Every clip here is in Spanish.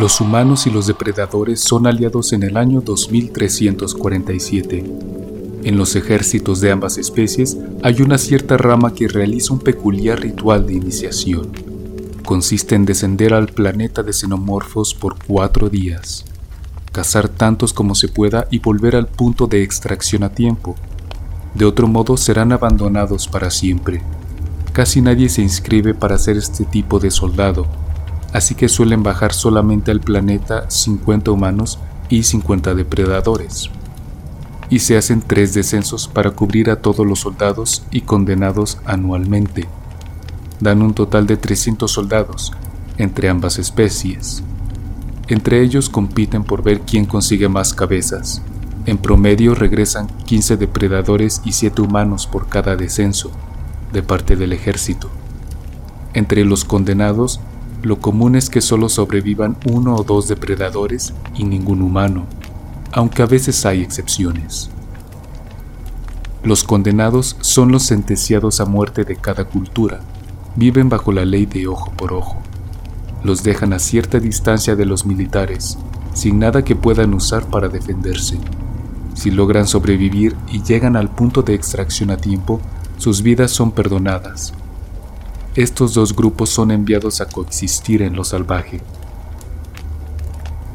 Los humanos y los depredadores son aliados en el año 2347. En los ejércitos de ambas especies hay una cierta rama que realiza un peculiar ritual de iniciación. Consiste en descender al planeta de xenomorfos por cuatro días, cazar tantos como se pueda y volver al punto de extracción a tiempo. De otro modo serán abandonados para siempre. Casi nadie se inscribe para ser este tipo de soldado, así que suelen bajar solamente al planeta 50 humanos y 50 depredadores. Y se hacen tres descensos para cubrir a todos los soldados y condenados anualmente. Dan un total de 300 soldados entre ambas especies. Entre ellos compiten por ver quién consigue más cabezas. En promedio regresan 15 depredadores y 7 humanos por cada descenso, de parte del ejército. Entre los condenados lo común es que solo sobrevivan uno o dos depredadores y ningún humano, aunque a veces hay excepciones. Los condenados son los sentenciados a muerte de cada cultura. Viven bajo la ley de ojo por ojo. Los dejan a cierta distancia de los militares, sin nada que puedan usar para defenderse. Si logran sobrevivir y llegan al punto de extracción a tiempo, sus vidas son perdonadas, estos dos grupos son enviados a coexistir en lo salvaje.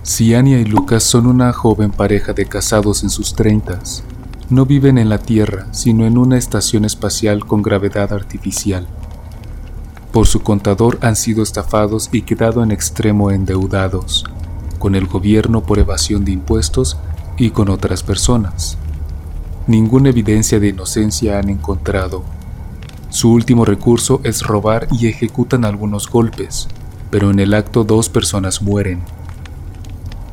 Ciania y Lucas son una joven pareja de casados en sus treintas. No viven en la Tierra, sino en una estación espacial con gravedad artificial. Por su contador han sido estafados y quedado en extremo endeudados, con el gobierno por evasión de impuestos y con otras personas. Ninguna evidencia de inocencia han encontrado su último recurso es robar y ejecutan algunos golpes, pero en el acto dos personas mueren.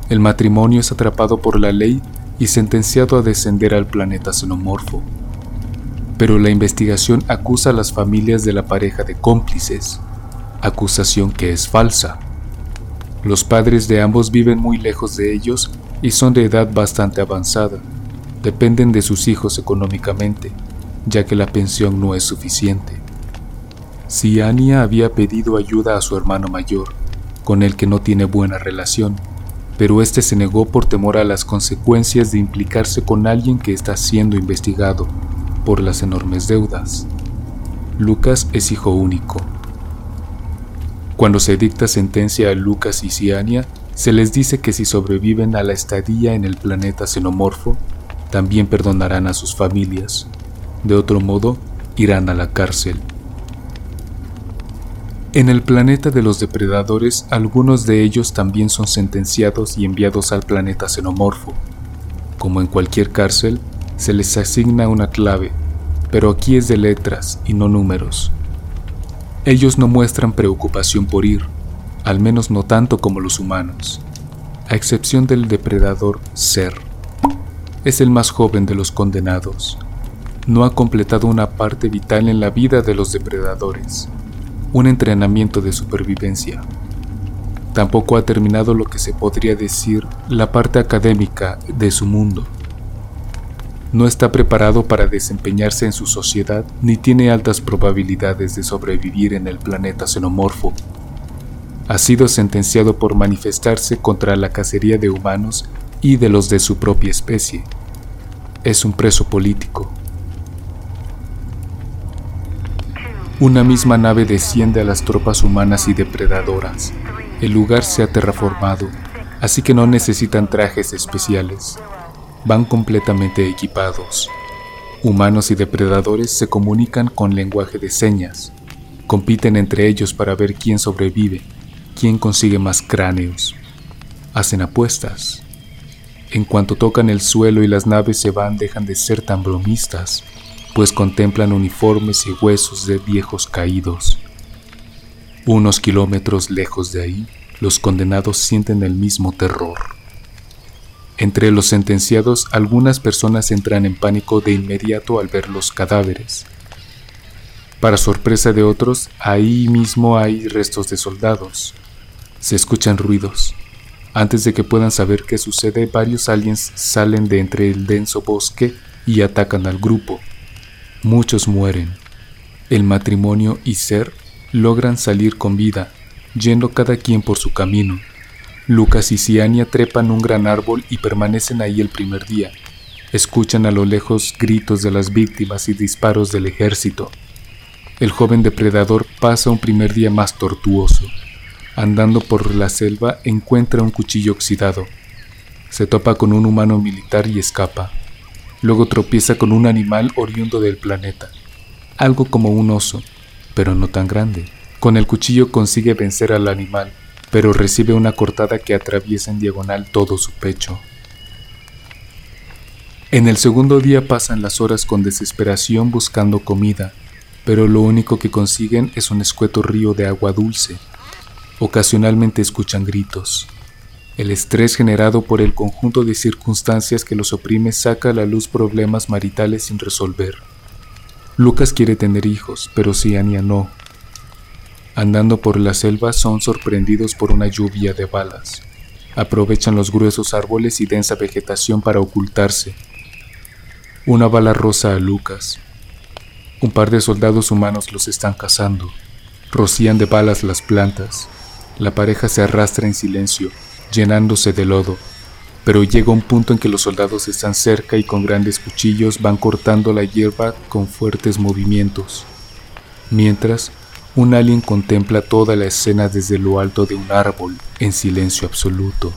El matrimonio es atrapado por la ley y sentenciado a descender al planeta xenomorfo. Pero la investigación acusa a las familias de la pareja de cómplices, acusación que es falsa. Los padres de ambos viven muy lejos de ellos y son de edad bastante avanzada. Dependen de sus hijos económicamente ya que la pensión no es suficiente. Si Ania había pedido ayuda a su hermano mayor, con el que no tiene buena relación, pero este se negó por temor a las consecuencias de implicarse con alguien que está siendo investigado por las enormes deudas. Lucas es hijo único. Cuando se dicta sentencia a Lucas y Ciania, se les dice que si sobreviven a la estadía en el planeta xenomorfo, también perdonarán a sus familias de otro modo, irán a la cárcel. En el planeta de los depredadores, algunos de ellos también son sentenciados y enviados al planeta xenomorfo. Como en cualquier cárcel, se les asigna una clave, pero aquí es de letras y no números. Ellos no muestran preocupación por ir, al menos no tanto como los humanos, a excepción del depredador Ser. Es el más joven de los condenados no ha completado una parte vital en la vida de los depredadores, un entrenamiento de supervivencia. Tampoco ha terminado lo que se podría decir la parte académica de su mundo. No está preparado para desempeñarse en su sociedad ni tiene altas probabilidades de sobrevivir en el planeta xenomorfo. Ha sido sentenciado por manifestarse contra la cacería de humanos y de los de su propia especie. Es un preso político. Una misma nave desciende a las tropas humanas y depredadoras. El lugar se ha terraformado, así que no necesitan trajes especiales. Van completamente equipados. Humanos y depredadores se comunican con lenguaje de señas. Compiten entre ellos para ver quién sobrevive, quién consigue más cráneos. Hacen apuestas. En cuanto tocan el suelo y las naves se van, dejan de ser tan bromistas pues contemplan uniformes y huesos de viejos caídos. Unos kilómetros lejos de ahí, los condenados sienten el mismo terror. Entre los sentenciados, algunas personas entran en pánico de inmediato al ver los cadáveres. Para sorpresa de otros, ahí mismo hay restos de soldados. Se escuchan ruidos. Antes de que puedan saber qué sucede, varios aliens salen de entre el denso bosque y atacan al grupo. Muchos mueren. El matrimonio y Ser logran salir con vida, yendo cada quien por su camino. Lucas y Ciania trepan un gran árbol y permanecen ahí el primer día. Escuchan a lo lejos gritos de las víctimas y disparos del ejército. El joven depredador pasa un primer día más tortuoso. Andando por la selva encuentra un cuchillo oxidado. Se topa con un humano militar y escapa. Luego tropieza con un animal oriundo del planeta, algo como un oso, pero no tan grande. Con el cuchillo consigue vencer al animal, pero recibe una cortada que atraviesa en diagonal todo su pecho. En el segundo día pasan las horas con desesperación buscando comida, pero lo único que consiguen es un escueto río de agua dulce. Ocasionalmente escuchan gritos. El estrés generado por el conjunto de circunstancias que los oprime saca a la luz problemas maritales sin resolver. Lucas quiere tener hijos, pero Ciania no. Andando por la selva son sorprendidos por una lluvia de balas. Aprovechan los gruesos árboles y densa vegetación para ocultarse. Una bala rosa a Lucas. Un par de soldados humanos los están cazando. Rocían de balas las plantas. La pareja se arrastra en silencio, llenándose de lodo, pero llega un punto en que los soldados están cerca y con grandes cuchillos van cortando la hierba con fuertes movimientos. Mientras, un alien contempla toda la escena desde lo alto de un árbol, en silencio absoluto.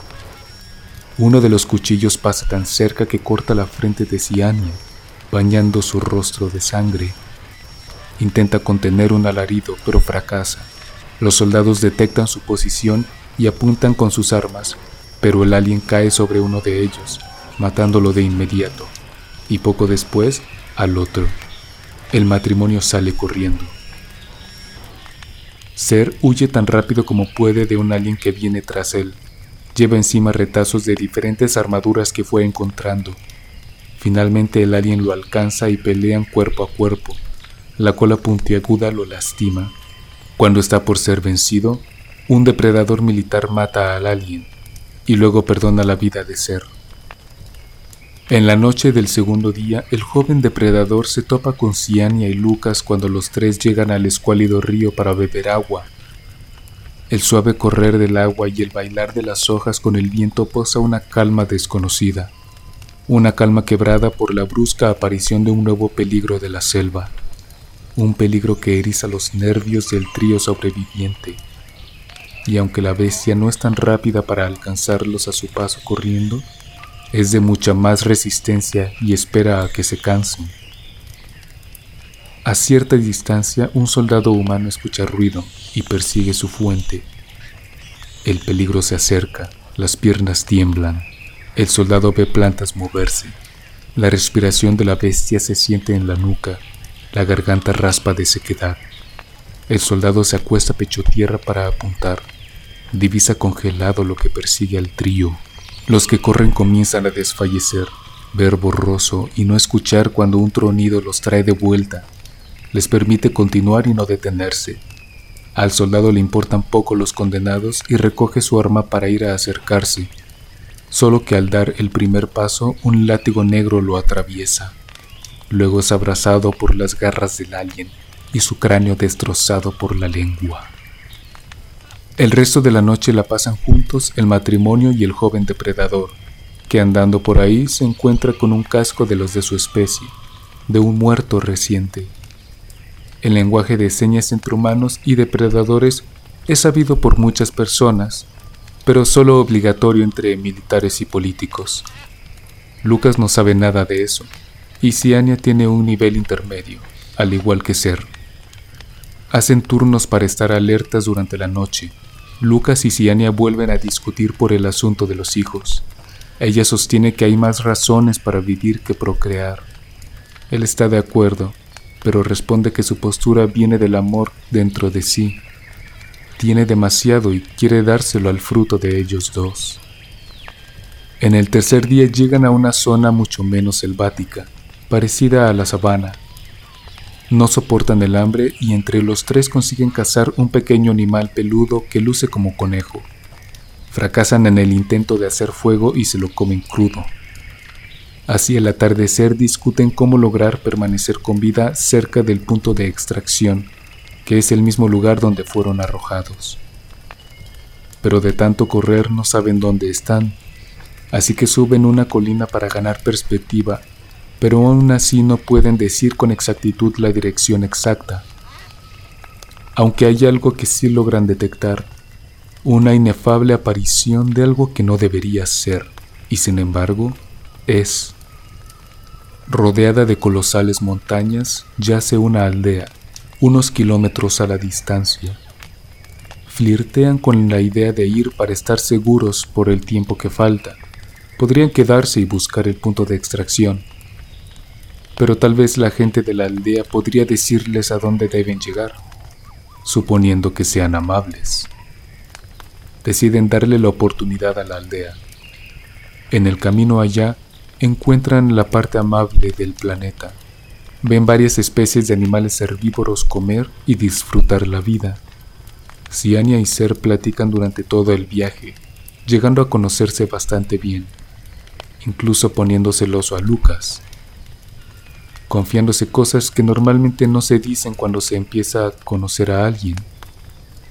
Uno de los cuchillos pasa tan cerca que corta la frente de Ciania, bañando su rostro de sangre. Intenta contener un alarido, pero fracasa. Los soldados detectan su posición y apuntan con sus armas, pero el alien cae sobre uno de ellos, matándolo de inmediato, y poco después al otro. El matrimonio sale corriendo. Ser huye tan rápido como puede de un alien que viene tras él. Lleva encima retazos de diferentes armaduras que fue encontrando. Finalmente el alien lo alcanza y pelean cuerpo a cuerpo. La cola puntiaguda lo lastima. Cuando está por ser vencido, un depredador militar mata al alien y luego perdona la vida de Ser. En la noche del segundo día, el joven depredador se topa con Ciania y Lucas cuando los tres llegan al escuálido río para beber agua. El suave correr del agua y el bailar de las hojas con el viento posa una calma desconocida, una calma quebrada por la brusca aparición de un nuevo peligro de la selva, un peligro que eriza los nervios del trío sobreviviente. Y aunque la bestia no es tan rápida para alcanzarlos a su paso corriendo, es de mucha más resistencia y espera a que se cansen. A cierta distancia, un soldado humano escucha ruido y persigue su fuente. El peligro se acerca, las piernas tiemblan. El soldado ve plantas moverse. La respiración de la bestia se siente en la nuca. La garganta raspa de sequedad. El soldado se acuesta pecho tierra para apuntar. Divisa congelado lo que persigue al trío. Los que corren comienzan a desfallecer, ver borroso y no escuchar cuando un tronido los trae de vuelta. Les permite continuar y no detenerse. Al soldado le importan poco los condenados y recoge su arma para ir a acercarse, solo que al dar el primer paso un látigo negro lo atraviesa. Luego es abrazado por las garras del alien y su cráneo destrozado por la lengua. El resto de la noche la pasan juntos el matrimonio y el joven depredador, que andando por ahí se encuentra con un casco de los de su especie, de un muerto reciente. El lenguaje de señas entre humanos y depredadores es sabido por muchas personas, pero solo obligatorio entre militares y políticos. Lucas no sabe nada de eso, y Ciania tiene un nivel intermedio, al igual que Ser. Hacen turnos para estar alertas durante la noche. Lucas y Ciania vuelven a discutir por el asunto de los hijos. Ella sostiene que hay más razones para vivir que procrear. Él está de acuerdo, pero responde que su postura viene del amor dentro de sí. Tiene demasiado y quiere dárselo al fruto de ellos dos. En el tercer día llegan a una zona mucho menos selvática, parecida a la sabana, no soportan el hambre y entre los tres consiguen cazar un pequeño animal peludo que luce como conejo. Fracasan en el intento de hacer fuego y se lo comen crudo. Así al atardecer discuten cómo lograr permanecer con vida cerca del punto de extracción, que es el mismo lugar donde fueron arrojados. pero de tanto correr no saben dónde están, así que suben una colina para ganar perspectiva, pero aún así no pueden decir con exactitud la dirección exacta. Aunque hay algo que sí logran detectar, una inefable aparición de algo que no debería ser, y sin embargo, es. Rodeada de colosales montañas, yace una aldea, unos kilómetros a la distancia. Flirtean con la idea de ir para estar seguros por el tiempo que falta. Podrían quedarse y buscar el punto de extracción. Pero tal vez la gente de la aldea podría decirles a dónde deben llegar, suponiendo que sean amables. Deciden darle la oportunidad a la aldea. En el camino allá encuentran la parte amable del planeta. Ven varias especies de animales herbívoros comer y disfrutar la vida. Siania y Ser platican durante todo el viaje, llegando a conocerse bastante bien, incluso poniendo celoso a Lucas, confiándose cosas que normalmente no se dicen cuando se empieza a conocer a alguien.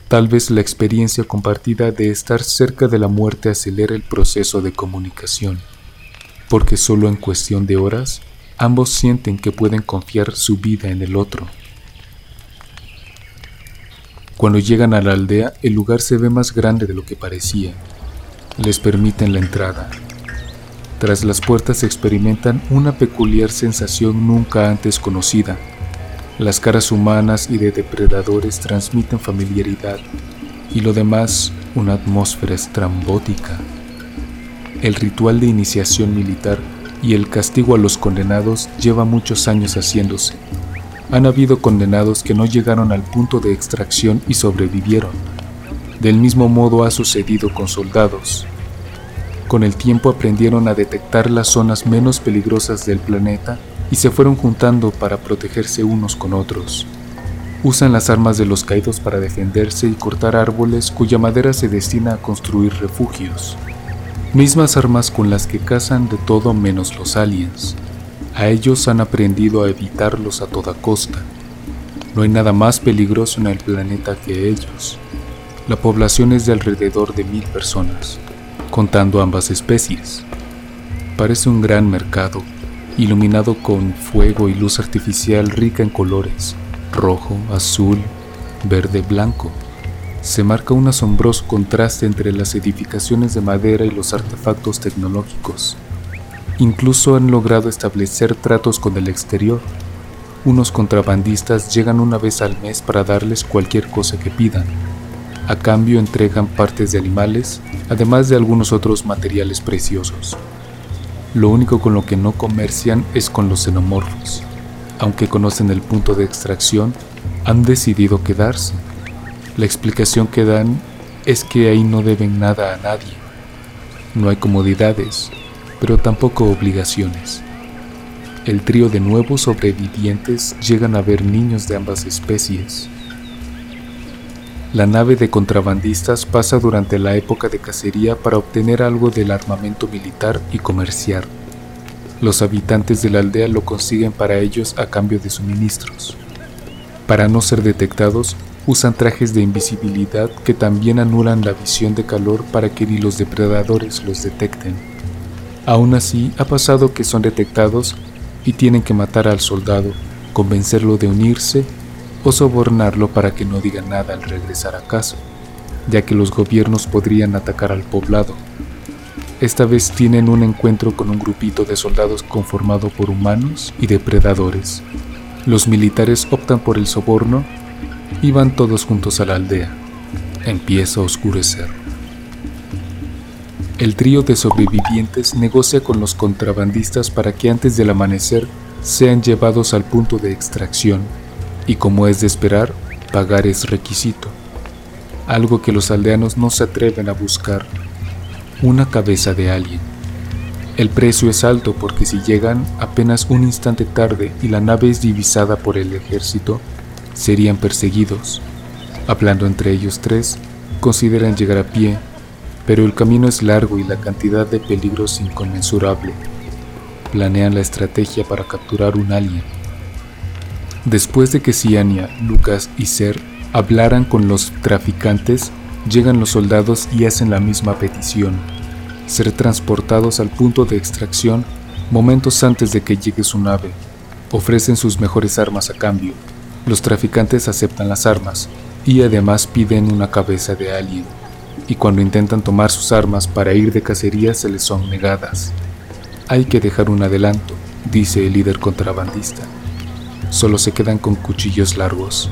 Tal vez la experiencia compartida de estar cerca de la muerte acelera el proceso de comunicación porque solo en cuestión de horas ambos sienten que pueden confiar su vida en el otro. Cuando llegan a la aldea, el lugar se ve más grande de lo que parecía. Les permiten la entrada. Tras las puertas experimentan una peculiar sensación nunca antes conocida. Las caras humanas y de depredadores transmiten familiaridad y lo demás una atmósfera estrambótica el ritual de iniciación militar y el castigo a los condenados lleva muchos años haciéndose. Han habido condenados que no llegaron al punto de extracción y sobrevivieron. Del mismo modo ha sucedido con soldados. Con el tiempo aprendieron a detectar las zonas menos peligrosas del planeta y se fueron juntando para protegerse unos con otros. Usan las armas de los caídos para defenderse y cortar árboles cuya madera se destina a construir refugios mismas armas con las que cazan de todo menos los aliens. A ellos han aprendido a evitarlos a toda costa. No hay nada más peligroso en el planeta que ellos. La población es de alrededor de mil personas, contando ambas especies. Parece un gran mercado, iluminado con fuego y luz artificial rica en colores, rojo, azul, verde, blanco se marca un asombroso contraste entre las edificaciones de madera y los artefactos tecnológicos. Incluso han logrado establecer tratos con el exterior. Unos contrabandistas llegan una vez al mes para darles cualquier cosa que pidan. A cambio entregan partes de animales, además de algunos otros materiales preciosos. Lo único con lo que no comercian es con los xenomorfos. Aunque conocen el punto de extracción, han decidido quedarse la explicación que dan es que ahí no deben nada a nadie. No hay comodidades, pero tampoco obligaciones. El trío de nuevos sobrevivientes llegan a ver niños de ambas especies. La nave de contrabandistas pasa durante la época de cacería para obtener algo del armamento militar y comerciar. Los habitantes de la aldea lo consiguen para ellos a cambio de suministros. Para no ser detectados, usan trajes de invisibilidad que también anulan la visión de calor para que ni los depredadores los detecten. Aún así, ha pasado que son detectados y tienen que matar al soldado, convencerlo de unirse o sobornarlo para que no diga nada al regresar a casa, ya que los gobiernos podrían atacar al poblado. Esta vez tienen un encuentro con un grupito de soldados conformado por humanos y depredadores. Los militares optan por el soborno y van todos juntos a la aldea. Empieza a oscurecer. El trío de sobrevivientes negocia con los contrabandistas para que antes del amanecer sean llevados al punto de extracción y como es de esperar, pagar es requisito, algo que los aldeanos no se atreven a buscar, una cabeza de alguien. El precio es alto porque si llegan apenas un instante tarde y la nave es divisada por el ejército, serían perseguidos. Hablando entre ellos tres, consideran llegar a pie, pero el camino es largo y la cantidad de peligros inconmensurable. Planean la estrategia para capturar un alien. Después de que Ciania, Lucas y Ser hablaran con los traficantes, llegan los soldados y hacen la misma petición, ser transportados al punto de extracción momentos antes de que llegue su nave. Ofrecen sus mejores armas a cambio. Los traficantes aceptan las armas y además piden una cabeza de alguien. Y cuando intentan tomar sus armas para ir de cacería se les son negadas. Hay que dejar un adelanto, dice el líder contrabandista. Solo se quedan con cuchillos largos.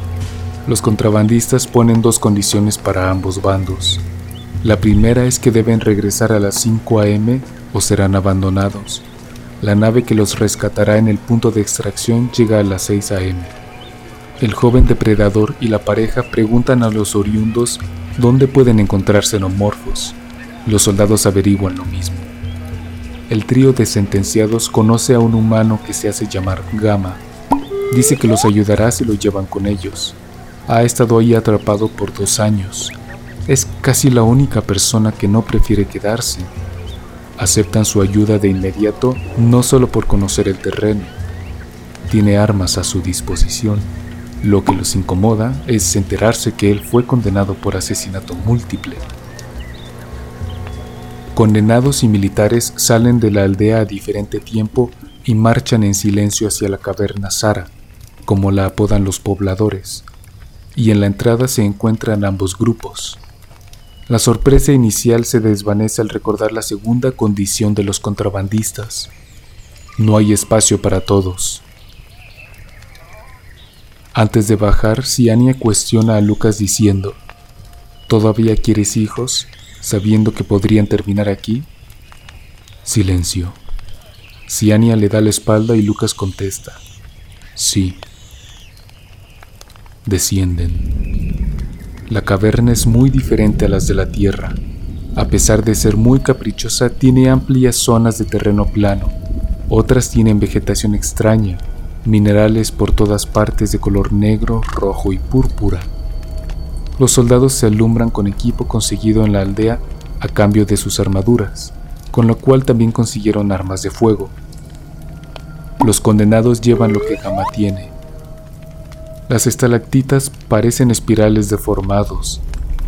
Los contrabandistas ponen dos condiciones para ambos bandos. La primera es que deben regresar a las 5 a.m. o serán abandonados. La nave que los rescatará en el punto de extracción llega a las 6 a.m. El joven depredador y la pareja preguntan a los oriundos dónde pueden encontrar xenomorfos. Los soldados averiguan lo mismo. El trío de sentenciados conoce a un humano que se hace llamar Gama. Dice que los ayudará si lo llevan con ellos. Ha estado ahí atrapado por dos años. Es casi la única persona que no prefiere quedarse aceptan su ayuda de inmediato no solo por conocer el terreno, tiene armas a su disposición. Lo que los incomoda es enterarse que él fue condenado por asesinato múltiple. Condenados y militares salen de la aldea a diferente tiempo y marchan en silencio hacia la caverna Sara, como la apodan los pobladores, y en la entrada se encuentran ambos grupos. La sorpresa inicial se desvanece al recordar la segunda condición de los contrabandistas. No hay espacio para todos. Antes de bajar, Siania cuestiona a Lucas diciendo, ¿Todavía quieres hijos, sabiendo que podrían terminar aquí? Silencio. Siania le da la espalda y Lucas contesta, sí. Descienden. La caverna es muy diferente a las de la Tierra. A pesar de ser muy caprichosa, tiene amplias zonas de terreno plano. Otras tienen vegetación extraña, minerales por todas partes de color negro, rojo y púrpura. Los soldados se alumbran con equipo conseguido en la aldea a cambio de sus armaduras, con lo cual también consiguieron armas de fuego. Los condenados llevan lo que Gama tiene, las estalactitas parecen espirales deformados.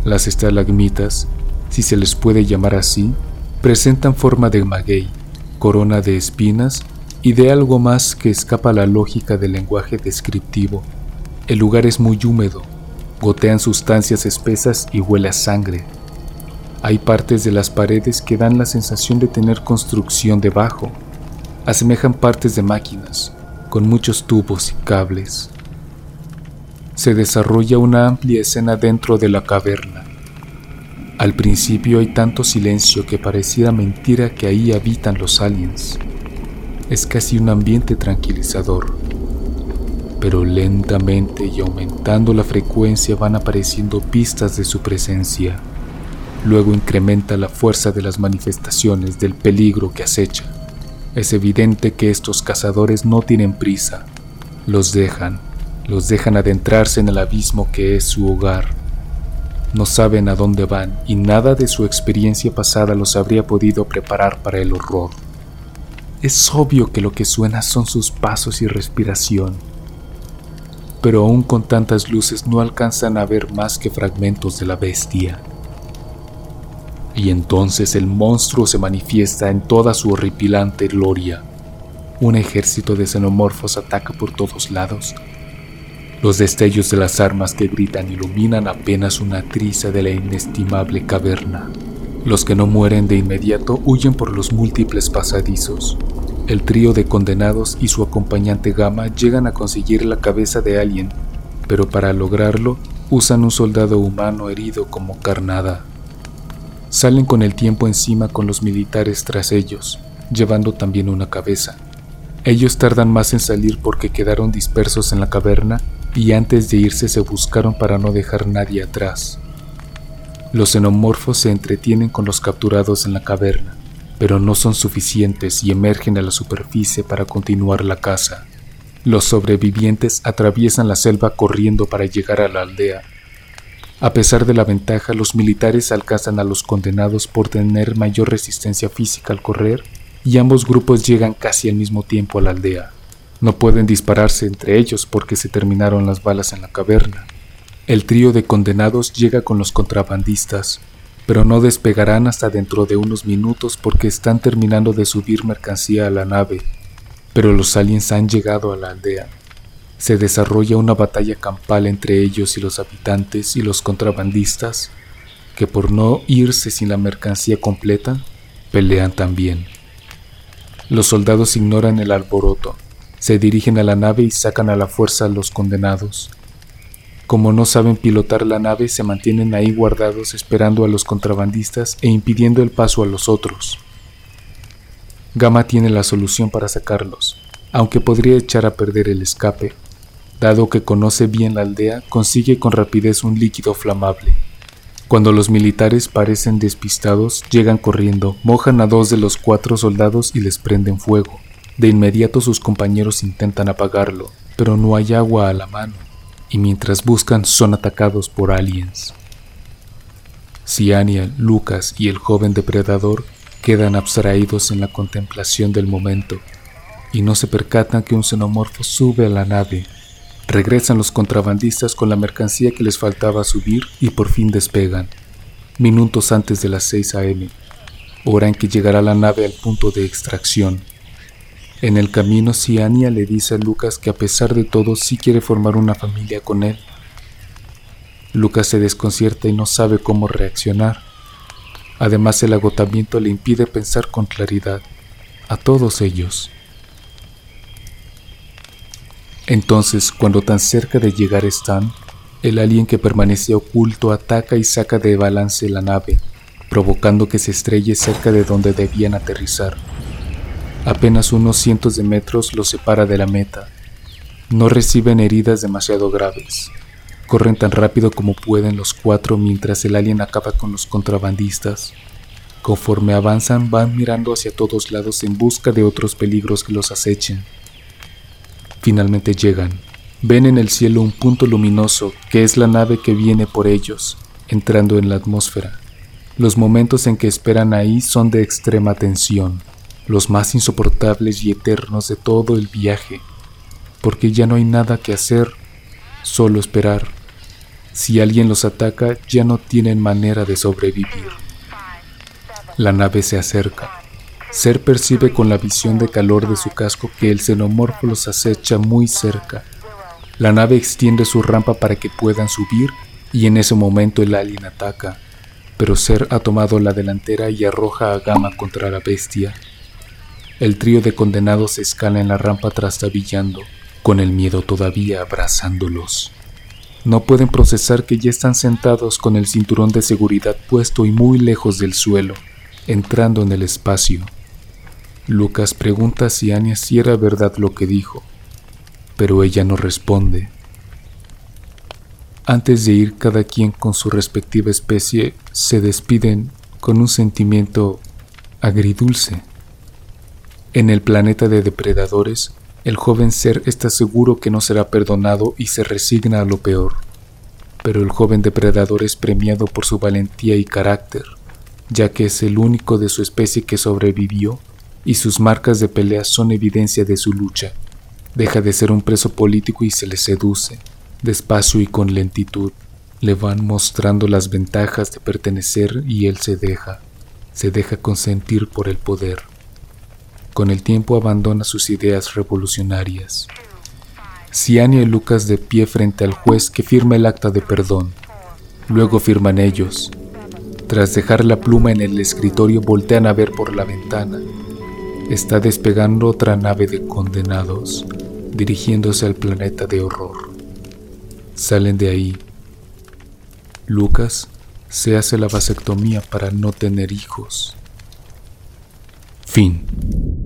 Las estalagmitas, si se les puede llamar así, presentan forma de maguey, corona de espinas y de algo más que escapa a la lógica del lenguaje descriptivo. El lugar es muy húmedo, gotean sustancias espesas y huele a sangre. Hay partes de las paredes que dan la sensación de tener construcción debajo. Asemejan partes de máquinas, con muchos tubos y cables se desarrolla una amplia escena dentro de la caverna. Al principio hay tanto silencio que pareciera mentira que ahí habitan los aliens. Es casi un ambiente tranquilizador. Pero lentamente y aumentando la frecuencia van apareciendo pistas de su presencia. Luego incrementa la fuerza de las manifestaciones del peligro que acecha. Es evidente que estos cazadores no tienen prisa. Los dejan los dejan adentrarse en el abismo que es su hogar. No saben a dónde van y nada de su experiencia pasada los habría podido preparar para el horror. Es obvio que lo que suena son sus pasos y respiración, pero aún con tantas luces no alcanzan a ver más que fragmentos de la bestia. Y entonces el monstruo se manifiesta en toda su horripilante gloria. Un ejército de xenomorfos ataca por todos lados, los destellos de las armas que gritan iluminan apenas una triza de la inestimable caverna. Los que no mueren de inmediato huyen por los múltiples pasadizos. El trío de condenados y su acompañante Gama llegan a conseguir la cabeza de alguien, pero para lograrlo usan un soldado humano herido como carnada. Salen con el tiempo encima con los militares tras ellos, llevando también una cabeza. Ellos tardan más en salir porque quedaron dispersos en la caverna y antes de irse se buscaron para no dejar nadie atrás. Los xenomorfos se entretienen con los capturados en la caverna, pero no son suficientes y emergen a la superficie para continuar la caza. Los sobrevivientes atraviesan la selva corriendo para llegar a la aldea. A pesar de la ventaja, los militares alcanzan a los condenados por tener mayor resistencia física al correr y ambos grupos llegan casi al mismo tiempo a la aldea. No pueden dispararse entre ellos porque se terminaron las balas en la caverna. El trío de condenados llega con los contrabandistas, pero no despegarán hasta dentro de unos minutos porque están terminando de subir mercancía a la nave. Pero los aliens han llegado a la aldea. Se desarrolla una batalla campal entre ellos y los habitantes y los contrabandistas, que por no irse sin la mercancía completa, pelean también. Los soldados ignoran el alboroto, se dirigen a la nave y sacan a la fuerza a los condenados. Como no saben pilotar la nave, se mantienen ahí guardados esperando a los contrabandistas e impidiendo el paso a los otros. Gama tiene la solución para sacarlos, aunque podría echar a perder el escape. Dado que conoce bien la aldea, consigue con rapidez un líquido flamable. Cuando los militares parecen despistados, llegan corriendo, mojan a dos de los cuatro soldados y les prenden fuego. De inmediato sus compañeros intentan apagarlo, pero no hay agua a la mano y mientras buscan son atacados por aliens. Ciania, Lucas y el joven depredador quedan abstraídos en la contemplación del momento y no se percatan que un xenomorfo sube a la nave. Regresan los contrabandistas con la mercancía que les faltaba subir y por fin despegan, minutos antes de las 6 a.m., hora en que llegará la nave al punto de extracción. En el camino, Ciania le dice a Lucas que a pesar de todo sí quiere formar una familia con él. Lucas se desconcierta y no sabe cómo reaccionar. Además, el agotamiento le impide pensar con claridad. A todos ellos. Entonces, cuando tan cerca de llegar están, el alien que permanecía oculto ataca y saca de balance la nave, provocando que se estrelle cerca de donde debían aterrizar. Apenas unos cientos de metros los separa de la meta. No reciben heridas demasiado graves. Corren tan rápido como pueden los cuatro mientras el alien acaba con los contrabandistas. Conforme avanzan van mirando hacia todos lados en busca de otros peligros que los acechen. Finalmente llegan. Ven en el cielo un punto luminoso que es la nave que viene por ellos, entrando en la atmósfera. Los momentos en que esperan ahí son de extrema tensión los más insoportables y eternos de todo el viaje, porque ya no hay nada que hacer, solo esperar. Si alguien los ataca, ya no tienen manera de sobrevivir. La nave se acerca. Ser percibe con la visión de calor de su casco que el xenomorfo los acecha muy cerca. La nave extiende su rampa para que puedan subir y en ese momento el alien ataca, pero Ser ha tomado la delantera y arroja a Gama contra la bestia. El trío de condenados escala en la rampa trastabillando, con el miedo todavía abrazándolos. No pueden procesar que ya están sentados con el cinturón de seguridad puesto y muy lejos del suelo, entrando en el espacio. Lucas pregunta si Anya si era verdad lo que dijo, pero ella no responde. Antes de ir cada quien con su respectiva especie, se despiden con un sentimiento agridulce. En el planeta de depredadores, el joven ser está seguro que no será perdonado y se resigna a lo peor. Pero el joven depredador es premiado por su valentía y carácter, ya que es el único de su especie que sobrevivió y sus marcas de pelea son evidencia de su lucha. Deja de ser un preso político y se le seduce, despacio y con lentitud. Le van mostrando las ventajas de pertenecer y él se deja, se deja consentir por el poder. Con el tiempo abandona sus ideas revolucionarias. Ciania y Lucas de pie frente al juez que firma el acta de perdón. Luego firman ellos. Tras dejar la pluma en el escritorio voltean a ver por la ventana. Está despegando otra nave de condenados, dirigiéndose al planeta de horror. Salen de ahí. Lucas se hace la vasectomía para no tener hijos. Fin.